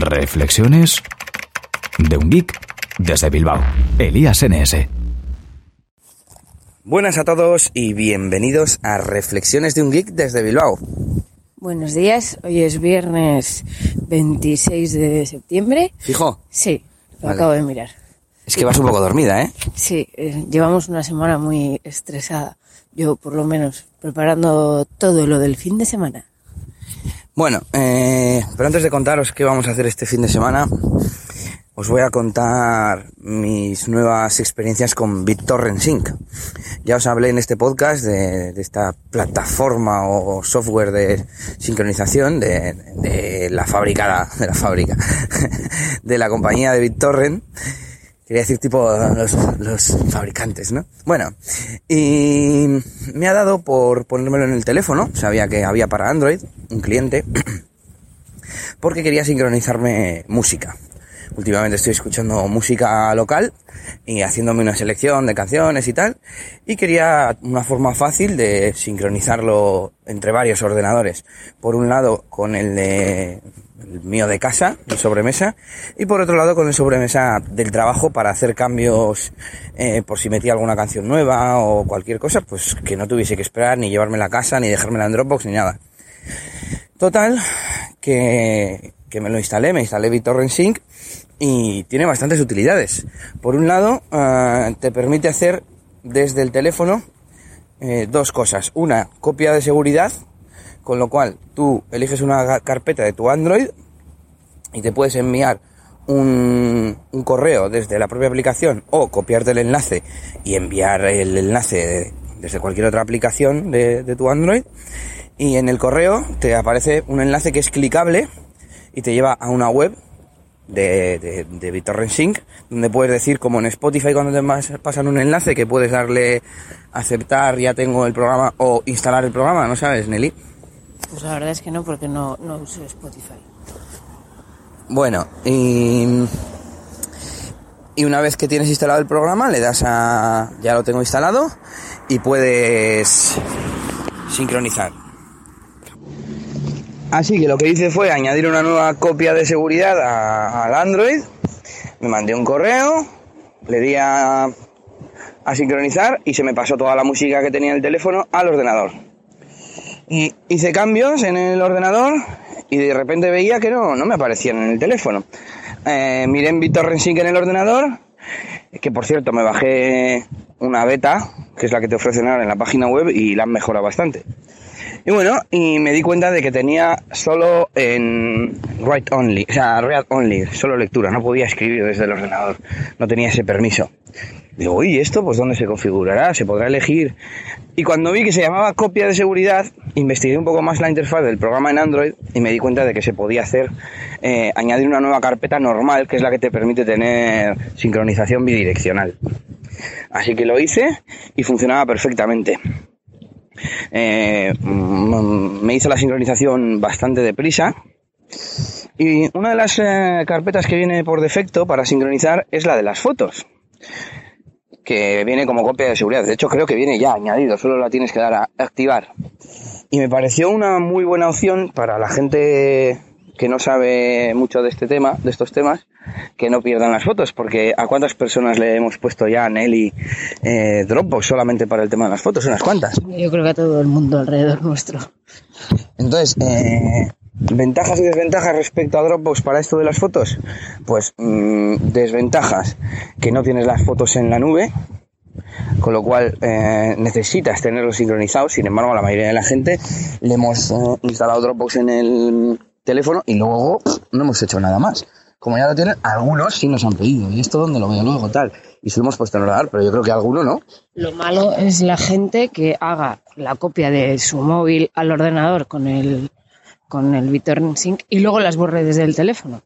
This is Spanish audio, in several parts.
Reflexiones de un geek desde Bilbao. Elías NS. Buenas a todos y bienvenidos a Reflexiones de un geek desde Bilbao. Buenos días, hoy es viernes 26 de septiembre. ¿Fijo? Sí, lo Vale. acabo de mirar. Es que vas un poco dormida, ¿eh? Sí, eh, llevamos una semana muy estresada. Yo, por lo menos, preparando todo lo del fin de semana. Bueno, eh, pero antes de contaros qué vamos a hacer este fin de semana, os voy a contar mis nuevas experiencias con BitTorrent Sync. Ya os hablé en este podcast de, esta plataforma o software de sincronización de, de la fábrica, de la fábrica, de la compañía de BitTorrent. Quería decir tipo los, los fabricantes, ¿no? Bueno, y me ha dado por ponérmelo en el teléfono, sabía que había para Android, un cliente, porque quería sincronizarme música. Últimamente estoy escuchando música local y haciéndome una selección de canciones y tal, y quería una forma fácil de sincronizarlo entre varios ordenadores. Por un lado con el de el mío de casa, de sobremesa, y por otro lado con el sobremesa del trabajo para hacer cambios eh, por si metía alguna canción nueva o cualquier cosa, pues que no tuviese que esperar ni llevarme la casa, ni dejármela en Dropbox, ni nada. Total, que, que me lo instalé, me instalé BitTorrent Sync y tiene bastantes utilidades. Por un lado, eh, te permite hacer desde el teléfono eh, dos cosas. Una, copia de seguridad, con lo cual tú eliges una carpeta de tu Android y te puedes enviar un, correo desde la propia aplicación o copiarte el enlace y enviar el enlace de- desde cualquier otra aplicación de, de tu Android. Y en el correo te aparece un enlace que es clicable y te lleva a una web de, de, de BitTorrent Sync, donde puedes decir, como en Spotify cuando te pasan un enlace, que puedes darle aceptar, ya tengo el programa, o instalar el programa, ¿no sabes, Nelly? Pues la verdad es que no, porque no, no uso Spotify. Bueno, y, y una vez que tienes instalado el programa, le das a, ya lo tengo instalado, y puedes sincronizar. Así que lo que hice fue añadir una nueva copia de seguridad al Android, me mandé un correo, le di a, a sincronizar y se me pasó toda la música que tenía en el teléfono al ordenador. Y hice cambios en el ordenador y de repente veía que no, no me aparecían en el teléfono. Eh, miré en BitTorrent Sync en el ordenador, que por cierto me bajé una beta, que es la que te ofrecen ahora en la página web y la han mejorado bastante. Y bueno, y me di cuenta de que tenía solo en write only, o sea, read only, solo lectura, no podía escribir desde el ordenador, no tenía ese permiso. Digo, ¿y esto pues dónde se configurará? ¿Se podrá elegir? Y cuando vi que se llamaba copia de seguridad, investigué un poco más la interfaz del programa en Android y me di cuenta de que se podía hacer, eh, añadir una nueva carpeta normal, que es la que te permite tener sincronización bidireccional. Así que lo hice y funcionaba perfectamente. Eh, mm, me hizo la sincronización bastante deprisa. Y una de las eh, carpetas que viene por defecto para sincronizar es la de las fotos. Que viene como copia de seguridad. De hecho, creo que viene ya añadido, solo la tienes que dar a activar. Y me pareció una muy buena opción para la gente que no sabe mucho de este tema, de estos temas, que no pierdan las fotos, porque a cuántas personas le hemos puesto ya a Nelly eh, Dropbox solamente para el tema de las fotos, unas cuantas. Yo creo que a todo el mundo alrededor nuestro. Entonces, eh, ventajas y desventajas respecto a Dropbox para esto de las fotos, pues mm, desventajas que no tienes las fotos en la nube, con lo cual eh, necesitas tenerlos sincronizados. Sin embargo, a la mayoría de la gente le hemos eh, instalado Dropbox en el teléfono y luego no hemos hecho nada más. Como ya lo tienen, algunos sí nos han pedido. ¿Y esto dónde lo veo luego? Tal. Y se lo hemos puesto en radar, pero yo creo que alguno no. Lo malo es la gente que haga la copia de su móvil al ordenador con el, con el BitTorrent Sync y luego las borre desde el teléfono.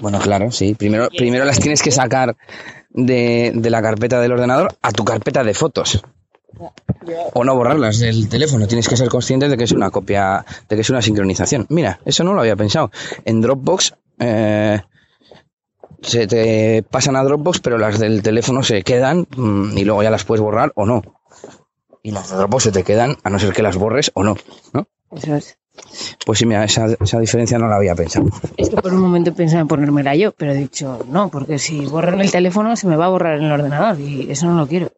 Bueno, claro, sí. Primero, primero las tienes que sacar de, de la carpeta del ordenador a tu carpeta de fotos. O no borrarlas del teléfono. Tienes que ser consciente de que es una copia, de que es una sincronización. Mira, eso no lo había pensado. En Dropbox eh, se te pasan a Dropbox, pero las del teléfono se quedan mm, y luego ya las puedes borrar o no. Y las de Dropbox se te quedan a no ser que las borres o no, ¿no? Eso es. Pues sí, mira, esa, esa diferencia no la había pensado. Es que por un momento pensaba en ponérmela yo, pero he dicho no, porque si borro en el teléfono se me va a borrar en el ordenador y eso no lo quiero.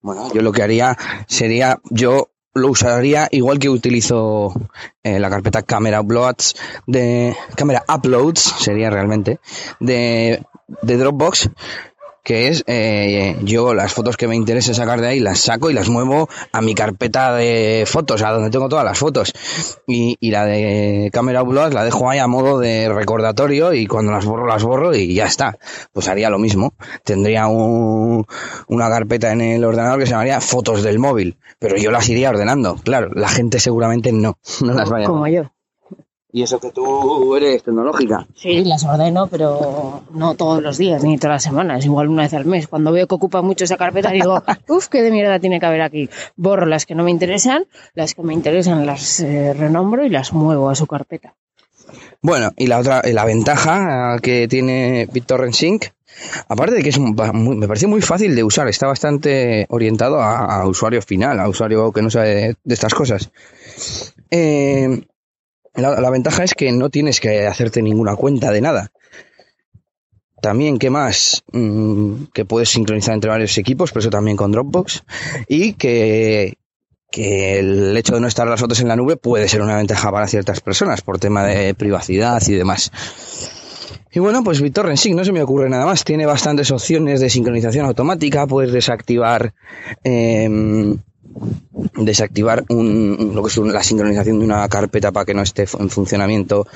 Bueno, yo lo que haría sería, yo lo usaría igual que utilizo eh, la carpeta Camera Uploads de Camera Uploads sería realmente de, de Dropbox que es eh, yo las fotos que me interese sacar de ahí las saco y las muevo a mi carpeta de fotos, a donde tengo todas las fotos. Y, y la de cámara upload la dejo ahí a modo de recordatorio y cuando las borro, las borro y ya está. Pues haría lo mismo. Tendría un, una carpeta en el ordenador que se llamaría fotos del móvil, pero yo las iría ordenando. Claro, la gente seguramente no, no las vaya. Como yo. Y eso que tú eres tecnológica. Sí, las ordeno, pero no todos los días ni todas las semanas, igual una vez al mes. Cuando veo que ocupa mucho esa carpeta, digo, uff, qué de mierda tiene que haber aquí. Borro las que no me interesan, las que me interesan las eh, renombro y las muevo a su carpeta. Bueno, y la otra, la ventaja que tiene BitTorrent Sync, aparte de que es muy- me parece muy fácil de usar, está bastante orientado a, a usuario final, a usuario que no sabe de, de estas cosas. Eh, la, ventaja es que no tienes que hacerte ninguna cuenta de nada. También, ¿qué más? Mm, que puedes sincronizar entre varios equipos, pero eso también con Dropbox. Y que, el hecho de no estar las fotos en la nube puede ser una ventaja para ciertas personas por tema de privacidad y demás. Y bueno, pues BitTorrent no se me ocurre nada más. Tiene bastantes opciones de sincronización automática. Puedes desactivar eh, desactivar un, lo que es la sincronización de una carpeta para que no esté en funcionamiento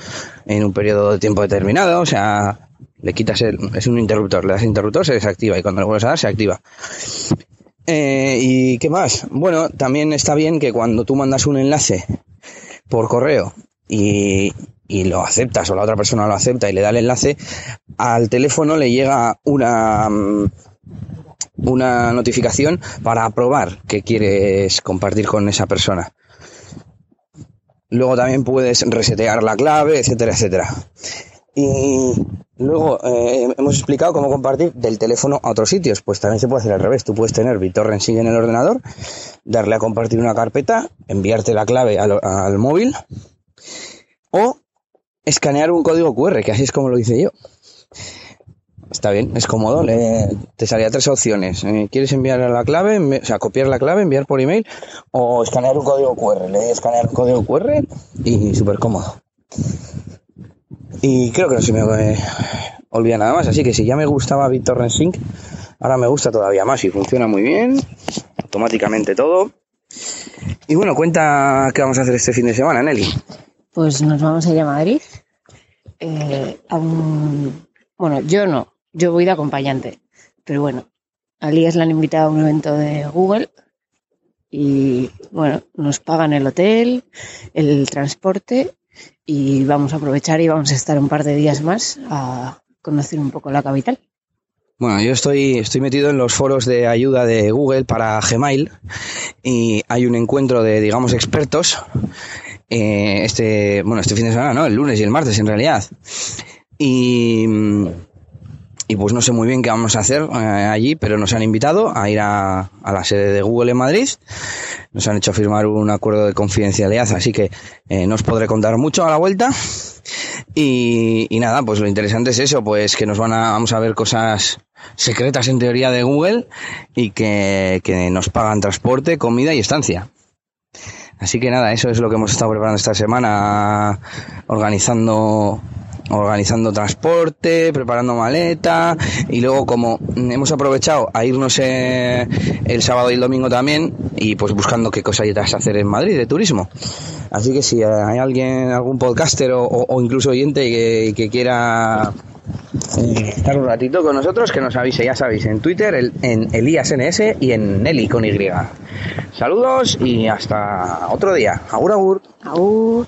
en un periodo de tiempo determinado. O sea, le quitas el, es un interruptor, le das interruptor, se desactiva y cuando le vuelves a dar se activa. Eh, ¿Y qué más? Bueno, también está bien que cuando tú mandas un enlace por correo y, y lo aceptas o la otra persona lo acepta y le da el enlace, al teléfono le llega una, una notificación para aprobar que quieres compartir con esa persona. Luego también puedes resetear la clave, etcétera, etcétera. Y luego eh, hemos explicado cómo compartir del teléfono a otros sitios. Pues también se puede hacer al revés. Tú puedes tener BitTorrent Sync en el ordenador, darle a compartir una carpeta, enviarte la clave al, al móvil o escanear un código QR, que así es como lo hice yo. Está bien, es cómodo. le- te salía tres opciones. Eh, ¿Quieres enviar la clave? O sea, copiar la clave, enviar por email o escanear un código QR. Le escanear un código QR y súper cómodo. Y creo que no se me eh, olvida nada más. Así que si ya me gustaba BitTorrent Sync, ahora me gusta todavía más y funciona muy bien. Automáticamente todo. Y bueno, cuenta qué vamos a hacer este fin de semana, Nelly. Pues nos vamos a ir a Madrid. eh. Bueno, yo no, yo voy de acompañante. Pero bueno, a Lías le han invitado a un evento de Google y bueno, nos pagan el hotel, el transporte y vamos a aprovechar y vamos a estar un par de días más a conocer un poco la capital. Bueno, yo estoy, estoy metido en los foros de ayuda de Google para Gmail y hay un encuentro de, digamos, expertos eh, este, bueno, este fin de semana, ¿no? El lunes y el martes en realidad. Y, y pues no sé muy bien qué vamos a hacer eh, allí, pero nos han invitado a ir a, la sede de Google en Madrid. Nos han hecho firmar un acuerdo de confidencialidad, así que eh, no os podré contar mucho a la vuelta. Y, nada, pues lo interesante es eso, pues que nos van a, vamos a ver cosas secretas en teoría de Google y que nos pagan transporte, comida y estancia. Así que nada, eso es lo que hemos estado preparando esta semana, organizando organizando transporte, preparando maleta y luego como hemos aprovechado a irnos eh, el sábado y el domingo también y pues buscando qué cosas hacer en Madrid de turismo. Así que si hay alguien, algún podcaster o, incluso oyente que, quiera eh, estar un ratito con nosotros, que nos avise, ya sabéis, en Twitter, el- en ElíasNS y en Nelly con Y. Saludos y hasta otro día. Agur, agur. Aún.